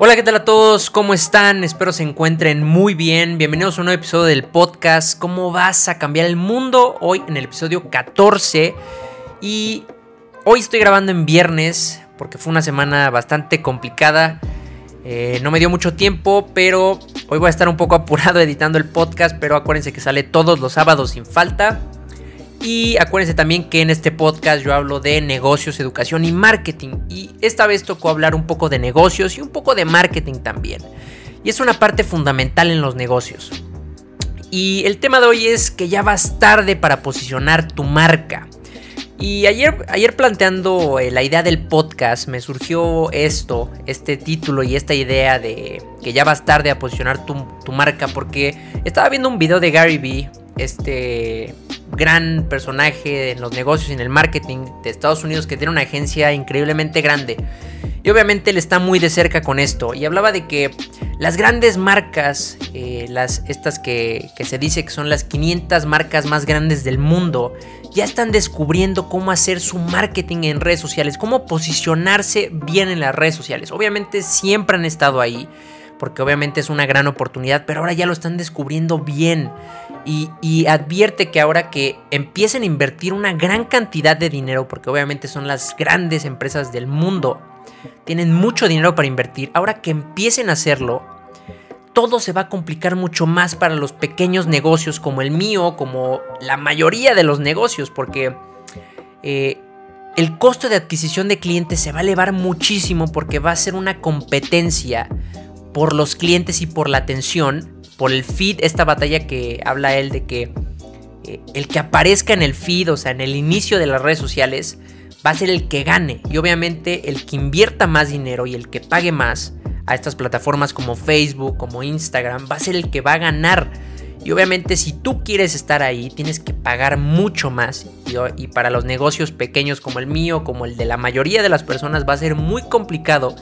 Hola, ¿qué tal a todos? ¿Cómo están? Espero se encuentren muy bien. Bienvenidos a un nuevo episodio del podcast ¿Cómo vas a cambiar el mundo? Hoy en el episodio 14. Y hoy estoy grabando en viernes porque fue una semana bastante complicada. Eh, no me dio mucho tiempo, pero hoy voy a estar un poco apurado editando el podcast, pero acuérdense que sale todos los sábados sin falta. Y acuérdense también que en este podcast yo hablo de negocios, educación y marketing. Y esta vez tocó hablar un poco de negocios y un poco de marketing también. Y es una parte fundamental en los negocios. Y el tema de hoy es que ya vas tarde para posicionar tu marca. Y ayer, ayer planteando eh, la idea del podcast me surgió esto, este título y esta idea de que ya vas tarde a posicionar tu, tu marca porque estaba viendo un video de Gary Vee, este gran personaje en los negocios y en el marketing de Estados Unidos que tiene una agencia increíblemente grande. Y obviamente él está muy de cerca con esto. Y hablaba de que las grandes marcas, eh, las, estas que, que se dice que son las 500 marcas más grandes del mundo, ya están descubriendo cómo hacer su marketing en redes sociales, cómo posicionarse bien en las redes sociales. Obviamente siempre han estado ahí, porque obviamente es una gran oportunidad, pero ahora ya lo están descubriendo bien. Y, advierte que ahora que empiecen a invertir una gran cantidad de dinero, porque obviamente son las grandes empresas del mundo, tienen mucho dinero para invertir, ahora que empiecen a hacerlo, todo se va a complicar mucho más para los pequeños negocios como el mío, como la mayoría de los negocios, porque eh, el costo de adquisición de clientes se va a elevar muchísimo porque va a ser una competencia por los clientes y por la atención por el feed, esta batalla que habla él de que eh, el que aparezca en el feed, o sea, en el inicio de las redes sociales, va a ser el que gane. Y obviamente el que invierta más dinero y el que pague más a estas plataformas como Facebook, como Instagram, va a ser el que va a ganar. Y obviamente si tú quieres estar ahí, tienes que pagar mucho más. Y, y, para los negocios pequeños como el mío, como el de la mayoría de las personas, va a ser muy complicado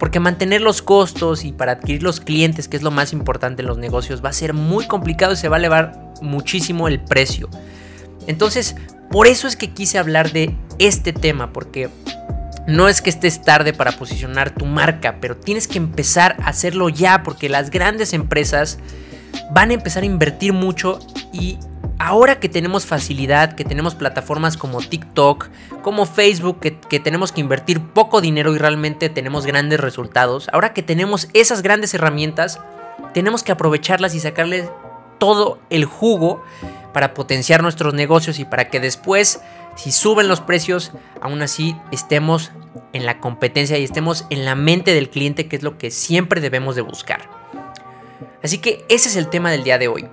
porque mantener los costos y para adquirir los clientes, que es lo más importante en los negocios, va a ser muy complicado y se va a elevar muchísimo el precio. Entonces, por eso es que quise hablar de este tema, porque no es que estés tarde para posicionar tu marca, pero tienes que empezar a hacerlo ya, porque las grandes empresas van a empezar a invertir mucho y ahora que tenemos facilidad, que tenemos plataformas como TikTok, como Facebook, que, tenemos que invertir poco dinero y realmente tenemos grandes resultados, ahora que tenemos esas grandes herramientas, tenemos que aprovecharlas y sacarles todo el jugo para potenciar nuestros negocios y para que después, si suben los precios, aún así estemos en la competencia y estemos en la mente del cliente, que es lo que siempre debemos de buscar. Así que ese es el tema del día de hoy.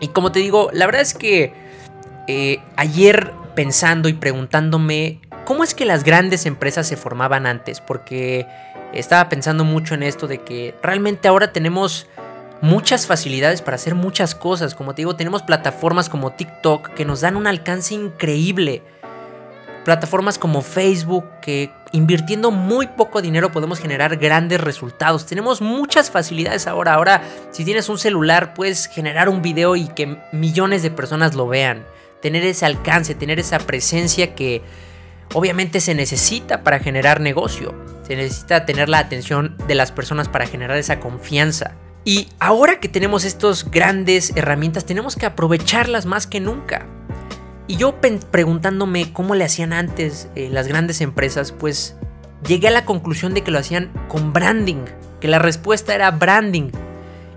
Y como te digo, la verdad es que eh, ayer pensando y preguntándome cómo es que las grandes empresas se formaban antes, porque estaba pensando mucho en esto de que realmente ahora tenemos muchas facilidades para hacer muchas cosas. Como te digo, tenemos plataformas como TikTok que nos dan un alcance increíble plataformas como Facebook que invirtiendo muy poco dinero podemos generar grandes resultados. Tenemos muchas facilidades ahora. Ahora, si tienes un celular, puedes generar un video y que millones de personas lo vean. Tener ese alcance, tener esa presencia que obviamente se necesita para generar negocio. Se necesita tener la atención de las personas para generar esa confianza. Y ahora que tenemos estas grandes herramientas, tenemos que aprovecharlas más que nunca. Y yo preguntándome cómo le hacían antes eh, las grandes empresas, pues llegué a la conclusión de que lo hacían con branding, que la respuesta era branding.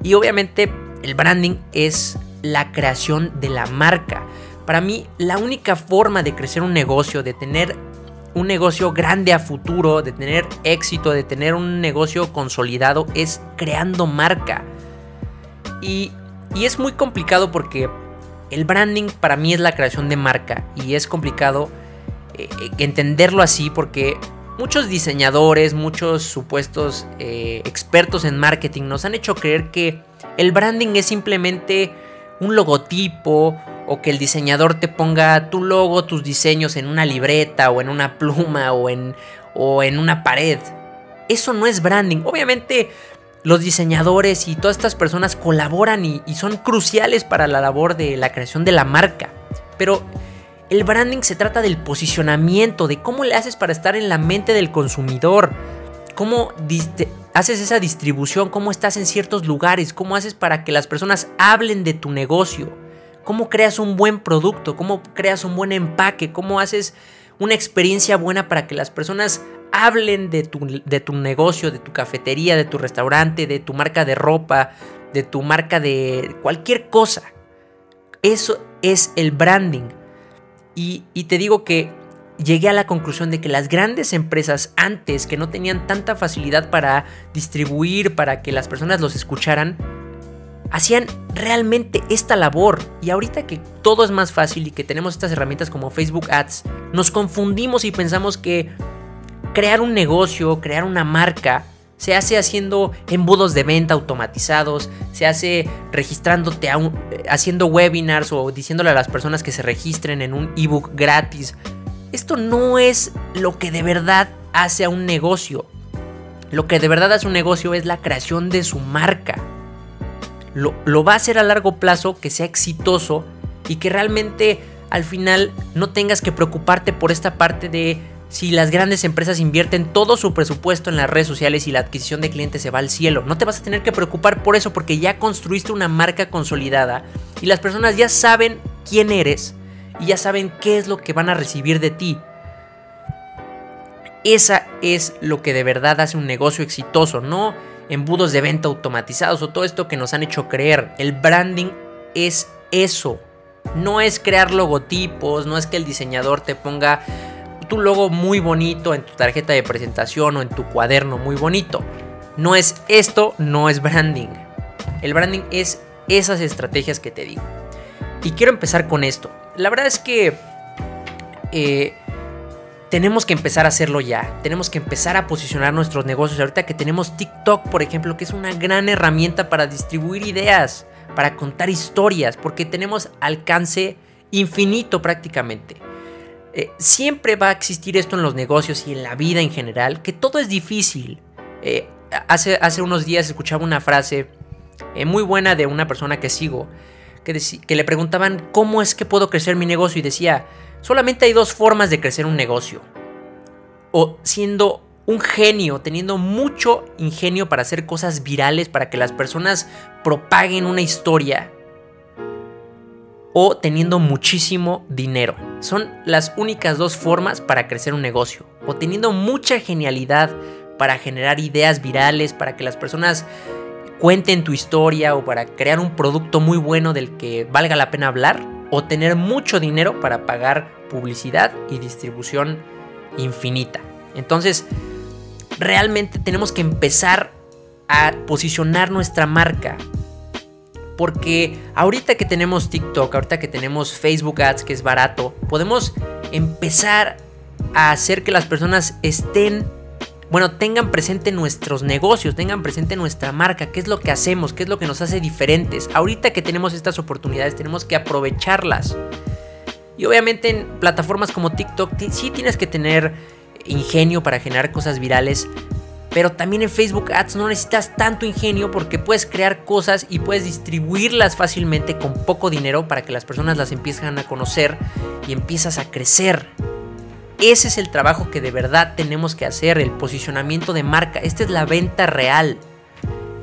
Y obviamente el branding es la creación de la marca. Para mí la única forma de crecer un negocio, de tener un negocio grande a futuro, de tener éxito, de tener un negocio consolidado, es creando marca. Y, y es muy complicado porque el branding para mí es la creación de marca y es complicado eh, eh, entenderlo así porque muchos diseñadores, muchos supuestos eh, expertos en marketing nos han hecho creer que el branding es simplemente un logotipo o que el diseñador te ponga tu logo, tus diseños en una libreta o en una pluma o en, o en una pared. Eso no es branding. Obviamente los diseñadores y todas estas personas colaboran y, son cruciales para la labor de la creación de la marca. Pero el branding se trata del posicionamiento, de cómo le haces para estar en la mente del consumidor. Cómo haces esa distribución? ¿Cómo estás en ciertos lugares? ¿Cómo haces para que las personas hablen de tu negocio? ¿Cómo creas un buen producto? ¿Cómo creas un buen empaque? ¿Cómo haces una experiencia buena para que las personas hablen de tu, de tu negocio, de tu cafetería, de tu restaurante, de tu marca de ropa, de tu marca de cualquier cosa? Eso es el branding. Y, y te digo que llegué a la conclusión de que las grandes empresas antes que no tenían tanta facilidad para distribuir, para que las personas los escucharan, hacían realmente esta labor. Y ahorita que todo es más fácil y que tenemos estas herramientas como Facebook Ads, nos confundimos y pensamos que crear un negocio, crear una marca, se hace haciendo embudos de venta automatizados, se hace registrándote, haciendo webinars o diciéndole a las personas que se registren en un ebook gratis. Esto no es lo que de verdad hace a un negocio. Lo que de verdad hace un negocio es la creación de su marca. Lo, lo va a hacer a largo plazo, que sea exitoso y que realmente al final no tengas que preocuparte por esta parte de si las grandes empresas invierten todo su presupuesto en las redes sociales y la adquisición de clientes se va al cielo. No te vas a tener que preocupar por eso porque ya construiste una marca consolidada y las personas ya saben quién eres y ya saben qué es lo que van a recibir de ti. Esa es lo que de verdad hace un negocio exitoso, no embudos de venta automatizados o todo esto que nos han hecho creer. El branding es eso. No es crear logotipos, no es que el diseñador te ponga tu logo muy bonito en tu tarjeta de presentación o en tu cuaderno muy bonito. No es esto, no es branding. El branding es esas estrategias que te digo. Y quiero empezar con esto. La verdad es que eh, tenemos que empezar a hacerlo ya. Tenemos que empezar a posicionar nuestros negocios. Ahorita que tenemos TikTok, por ejemplo, que es una gran herramienta para distribuir ideas, para contar historias, porque tenemos alcance infinito prácticamente. Eh, siempre va a existir esto en los negocios y en la vida en general, que todo es difícil. Eh, hace, hace unos días escuchaba una frase muy buena de una persona que sigo, que, le preguntaban cómo es que puedo crecer mi negocio y decía, solamente hay dos formas de crecer un negocio. O siendo un genio, teniendo mucho ingenio para hacer cosas virales, para que las personas propaguen una historia. O teniendo muchísimo dinero. Son las únicas dos formas para crecer un negocio. O teniendo mucha genialidad para generar ideas virales, para que las personas cuenten tu historia o para crear un producto muy bueno del que valga la pena hablar o tener mucho dinero para pagar publicidad y distribución infinita. Entonces, realmente tenemos que empezar a posicionar nuestra marca. Porque ahorita que tenemos TikTok, ahorita que tenemos Facebook Ads, que es barato, podemos empezar a hacer que las personas estén bueno, tengan presente nuestros negocios, tengan presente nuestra marca, qué es lo que hacemos, qué es lo que nos hace diferentes. Ahorita que tenemos estas oportunidades tenemos que aprovecharlas. Y obviamente en plataformas como TikTok sí tienes que tener ingenio para generar cosas virales. Pero también en Facebook Ads no necesitas tanto ingenio porque puedes crear cosas y puedes distribuirlas fácilmente con poco dinero para que las personas las empiecen a conocer y empiezas a crecer. Ese es el trabajo que de verdad tenemos que hacer, el posicionamiento de marca. Esta es la venta real.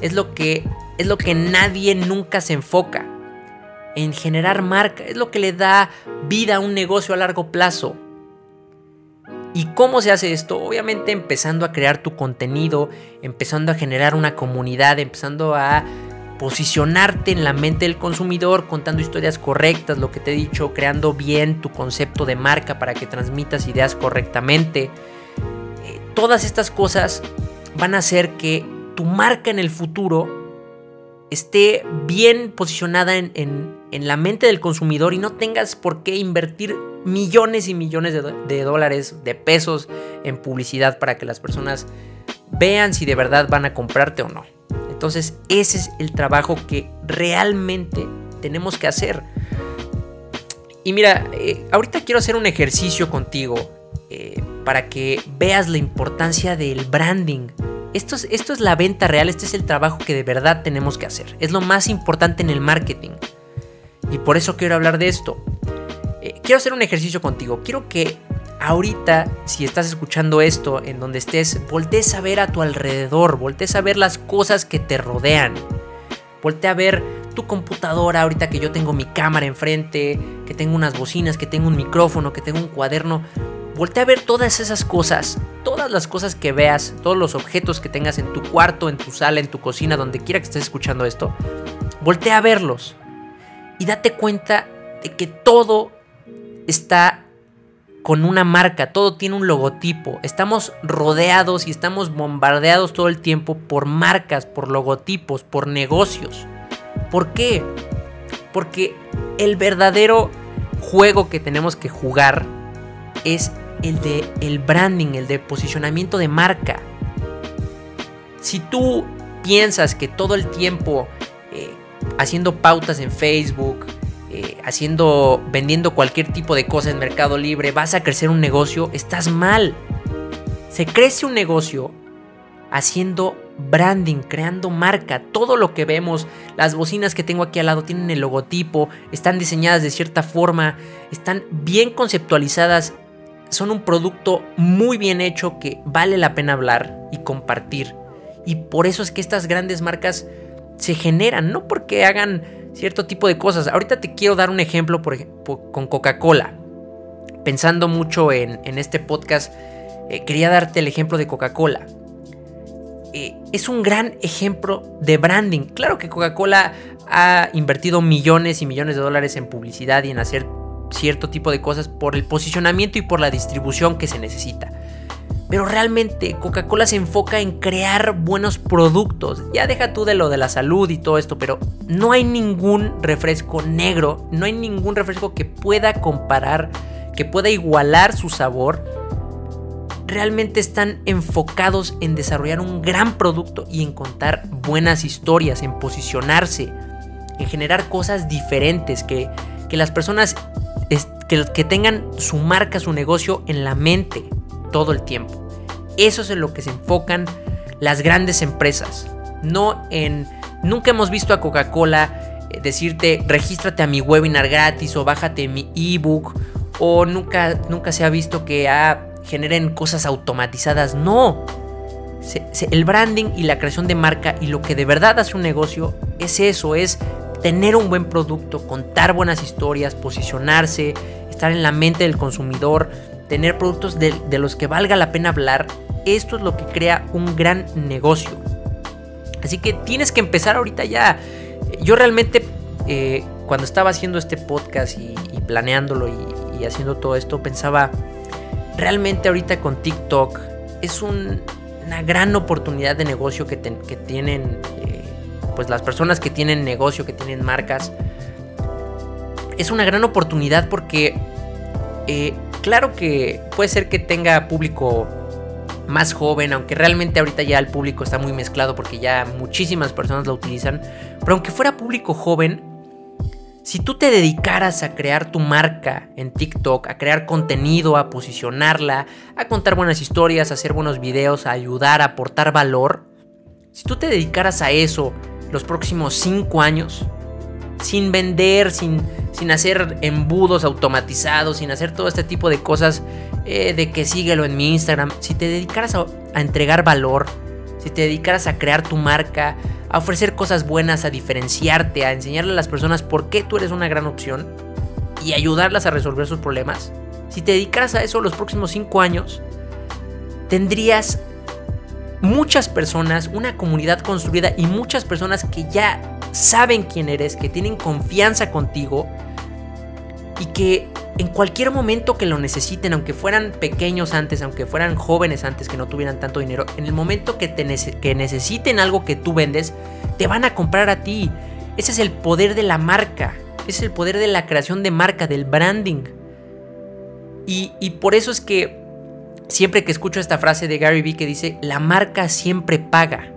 Es lo que es lo que nadie nunca se enfoca en generar marca, es lo que le da vida a un negocio a largo plazo. ¿Y cómo se hace esto? Obviamente empezando a crear tu contenido, empezando a generar una comunidad, empezando a posicionarte en la mente del consumidor, contando historias correctas, lo que te he dicho, creando bien tu concepto de marca para que transmitas ideas correctamente. Eh, todas estas cosas van a hacer que tu marca en el futuro esté bien posicionada en, la mente del consumidor y no tengas por qué invertir millones y millones de, dólares, de pesos en publicidad para que las personas vean si de verdad van a comprarte o no. Entonces ese es el trabajo que realmente tenemos que hacer. Y mira, eh, ahorita quiero hacer un ejercicio contigo eh, para que veas la importancia del branding. Esto es, esto es la venta real, este es el trabajo que de verdad tenemos que hacer. Es lo más importante en el marketing. Y por eso quiero hablar de esto. Eh, quiero hacer un ejercicio contigo. Quiero que ahorita, si estás escuchando esto, en donde estés, voltees a ver a tu alrededor, voltees a ver las cosas que te rodean. Voltea a ver tu computadora, ahorita que yo tengo mi cámara enfrente, que tengo unas bocinas, que tengo un micrófono, que tengo un cuaderno. Voltea a ver todas esas cosas, todas las cosas que veas, todos los objetos que tengas en tu cuarto, en tu sala, en tu cocina, donde quiera que estés escuchando esto. Voltea a verlos y date cuenta de que todo está con una marca, todo tiene un logotipo. Estamos rodeados y estamos bombardeados todo el tiempo por marcas, por logotipos, por negocios. ¿Por qué? Porque el verdadero juego que tenemos que jugar es el de el branding, el de posicionamiento de marca. Si tú piensas que todo el tiempo haciendo pautas en Facebook, eh, haciendo, vendiendo cualquier tipo de cosa en Mercado Libre, vas a crecer un negocio, estás mal. Se crece un negocio haciendo branding, creando marca. Todo lo que vemos, las bocinas que tengo aquí al lado tienen el logotipo, están diseñadas de cierta forma, están bien conceptualizadas, son un producto muy bien hecho que vale la pena hablar y compartir. Y por eso es que estas grandes marcas se generan, no porque hagan cierto tipo de cosas. Ahorita te quiero dar un ejemplo con Coca-Cola. Pensando mucho en, este podcast, eh, quería darte el ejemplo de Coca-Cola. Eh, es un gran ejemplo de branding. Claro que Coca-Cola ha invertido millones y millones de dólares en publicidad y en hacer cierto tipo de cosas por el posicionamiento y por la distribución que se necesita. Pero realmente Coca-Cola se enfoca en crear buenos productos. Ya deja tú de lo de la salud y todo esto, pero no hay ningún refresco negro, no hay ningún refresco que pueda comparar, que pueda igualar su sabor realmente están enfocados en desarrollar un gran producto y en contar buenas historias, en posicionarse, en generar cosas diferentes, que, las personas que, que tengan su marca, su negocio en la mente todo el tiempo. Eso es en lo que se enfocan las grandes empresas. No en... Nunca hemos visto a Coca-Cola eh, decirte regístrate a mi webinar gratis o bájate mi ebook o nunca, nunca se ha visto que ha generen cosas automatizadas. No. el branding y la creación de marca y lo que de verdad hace un negocio es eso, es tener un buen producto, contar buenas historias, posicionarse, estar en la mente del consumidor, tener productos de, los que valga la pena hablar. Esto es lo que crea un gran negocio. Así que tienes que empezar ahorita ya. Yo realmente eh, cuando estaba haciendo este podcast y, planeándolo y haciendo todo esto pensaba realmente ahorita con TikTok es una gran oportunidad de negocio que, tienen eh, pues las personas que tienen negocio, que tienen marcas. Es una gran oportunidad porque eh, claro que puede ser que tenga público más joven, aunque realmente ahorita ya el público está muy mezclado porque ya muchísimas personas lo utilizan, pero aunque fuera público joven, si tú te dedicaras a crear tu marca en TikTok, a crear contenido, a posicionarla, a contar buenas historias, a hacer buenos videos, a ayudar, a aportar valor, si tú te dedicaras a eso los próximos 5 años, sin vender, sin, sin, hacer embudos automatizados, sin hacer todo este tipo de cosas eh, de que síguelo en mi Instagram, si te dedicaras a entregar valor, si te dedicaras a crear tu marca, a ofrecer cosas buenas, a diferenciarte, a enseñarle a las personas por qué tú eres una gran opción y ayudarlas a resolver sus problemas, si te dedicaras a eso los próximos 5 años, tendrías muchas personas, una comunidad construida y muchas personas que ya saben quién eres, que tienen confianza contigo y que en cualquier momento que lo necesiten, aunque fueran pequeños antes, aunque fueran jóvenes antes que no tuvieran tanto dinero, en el momento que, te necesiten algo que tú vendes, te van a comprar a ti. Ese es el poder de la marca, es el poder de la creación de marca, del branding. Y, y por eso es que siempre que escucho esta frase de Gary Vee que dice, la marca siempre paga.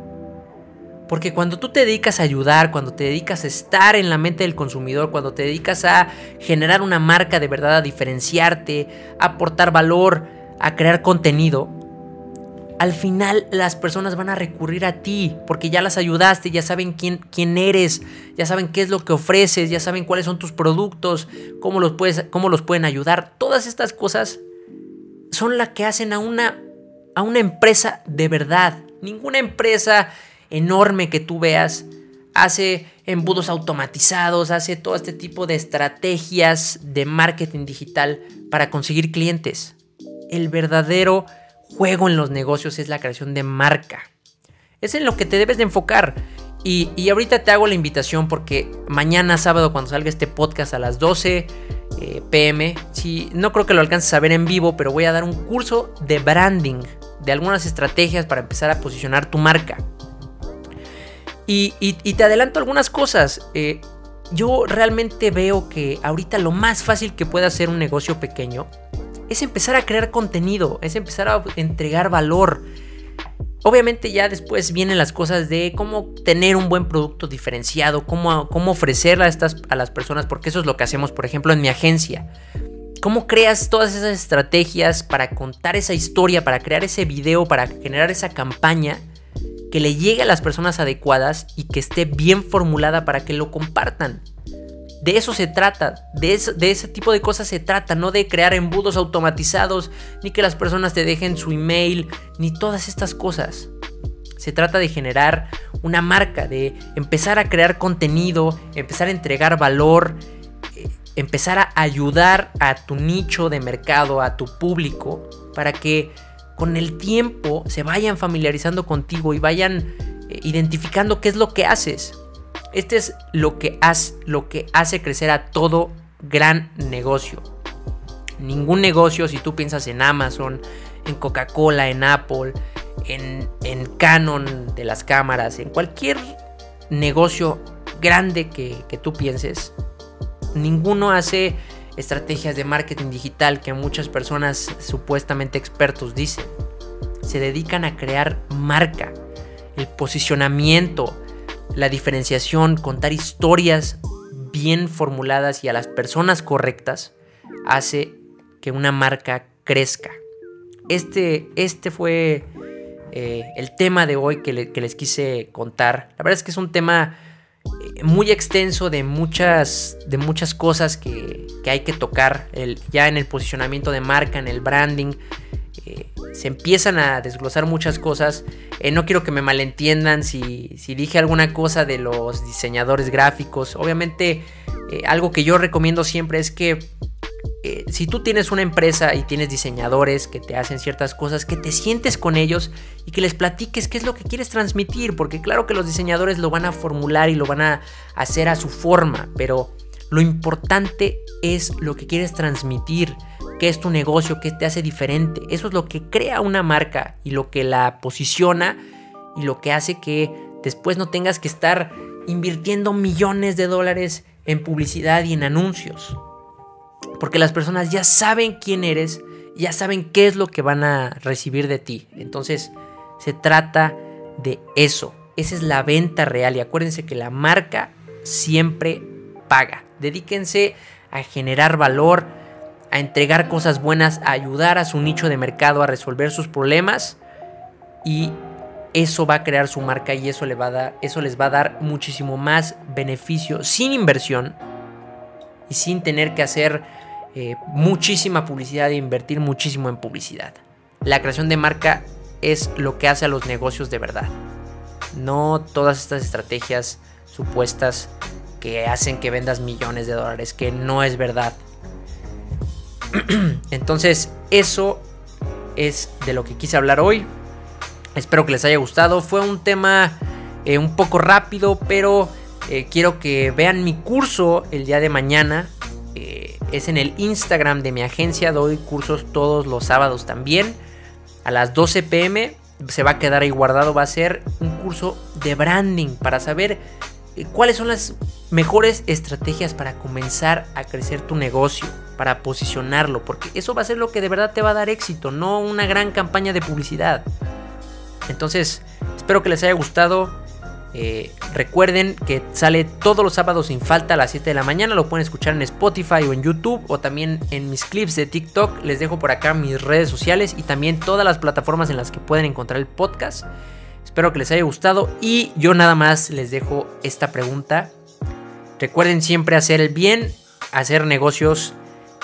Porque cuando tú te dedicas a ayudar, cuando te dedicas a estar en la mente del consumidor, cuando te dedicas a generar una marca de verdad, a diferenciarte, a aportar valor, a crear contenido, al final las personas van a recurrir a ti porque ya las ayudaste, ya saben quién, quién eres, ya saben qué es lo que ofreces, ya saben cuáles son tus productos, cómo los, puedes, cómo los pueden ayudar. Todas estas cosas son las que hacen a una, a una empresa de verdad. Ninguna empresa enorme que tú veas hace embudos automatizados, hace todo este tipo de estrategias de marketing digital para conseguir clientes. El verdadero juego en los negocios es la creación de marca. Es en lo que te debes de enfocar. Y, ahorita te hago la invitación porque mañana sábado cuando salga este podcast a las 12 eh, pm, si, no creo que lo alcances a ver en vivo, pero voy a dar un curso de branding, de algunas estrategias para empezar a posicionar tu marca. Y, te adelanto algunas cosas. Eh, yo realmente veo que ahorita lo más fácil que puede hacer un negocio pequeño es empezar a crear contenido, es empezar a entregar valor. Obviamente ya después vienen las cosas de cómo tener un buen producto diferenciado, cómo, cómo ofrecerla estas, a las personas, porque eso es lo que hacemos, por ejemplo, en mi agencia. ¿Cómo creas todas esas estrategias para contar esa historia, para crear ese video, para generar esa campaña que le llegue a las personas adecuadas y que esté bien formulada para que lo compartan? De eso se trata, de, ese tipo de cosas se trata, no de crear embudos automatizados, ni que las personas te dejen su email, ni todas estas cosas. Se trata de generar una marca, de empezar a crear contenido, empezar a entregar valor, eh, empezar a ayudar a tu nicho de mercado, a tu público, para que con el tiempo se vayan familiarizando contigo y vayan eh, identificando qué es lo que haces. Este es lo que, hace, crecer a todo gran negocio. Ningún negocio, si tú piensas en Amazon, en Coca-Cola, en Apple, en, en, Canon de las cámaras, en cualquier negocio grande que, que tú pienses, ninguno hace estrategias de marketing digital que muchas personas supuestamente expertos dicen. Se dedican a crear marca, el posicionamiento, la diferenciación, contar historias bien formuladas y a las personas correctas hace que una marca crezca. Este, este fue eh, el tema de hoy que, les quise contar. La verdad es que es un tema muy extenso de muchas, de muchas cosas que, hay que tocar ya en el posicionamiento de marca, en el branding, se empiezan a desglosar muchas cosas. Eh, no quiero que me malentiendan si, si, dije alguna cosa de los diseñadores gráficos. Obviamente, eh, algo que yo recomiendo siempre es que eh, si tú tienes una empresa y tienes diseñadores que te hacen ciertas cosas, que te sientes con ellos y que les platiques qué es lo que quieres transmitir, porque claro que los diseñadores lo van a formular y lo van a hacer a su forma, pero lo importante es lo que quieres transmitir qué es tu negocio, qué te hace diferente. Eso es lo que crea una marca y lo que la posiciona y lo que hace que después no tengas que estar invirtiendo millones de dólares en publicidad y en anuncios. Porque las personas ya saben quién eres, ya saben qué es lo que van a recibir de ti. Entonces, se trata de eso. Esa es la venta real y acuérdense que la marca siempre paga. Dedíquense a generar valor, a entregar cosas buenas, a ayudar a su nicho de mercado a resolver sus problemas y eso va a crear su marca y eso, eso les va a dar muchísimo más beneficio sin inversión y sin tener que hacer eh, muchísima publicidad e invertir muchísimo en publicidad. La creación de marca es lo que hace a los negocios de verdad. No todas estas estrategias supuestas que hacen que vendas millones de dólares, que no es verdad. Entonces, eso es de lo que quise hablar hoy. Espero que les haya gustado. Fue un tema eh, un poco rápido, pero eh, quiero que vean mi curso el día de mañana. Eh, es en el Instagram de mi agencia. Doy cursos todos los sábados también. A las 12 pm se va a quedar ahí guardado. Va a ser un curso de branding para saber cuáles son las mejores estrategias para comenzar a crecer tu negocio, para posicionarlo, porque eso va a ser lo que de verdad te va a dar éxito, no una gran campaña de publicidad. Entonces, espero que les haya gustado. Eh, recuerden que sale todos los sábados sin falta a las 7 de la mañana. Lo pueden escuchar en Spotify o en YouTube o también en mis clips de TikTok. Les dejo por acá mis redes sociales y también todas las plataformas en las que pueden encontrar el podcast. Espero que les haya gustado y yo nada más les dejo esta pregunta. Recuerden siempre hacer el bien, hacer negocios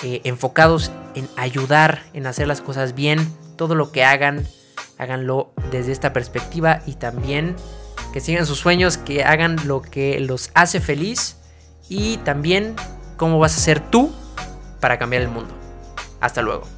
eh, enfocados en ayudar, en hacer las cosas bien. Todo lo que hagan, háganlo desde esta perspectiva y también que sigan sus sueños, que hagan lo que los hace feliz y también cómo vas a ser tú para cambiar el mundo. Hasta luego.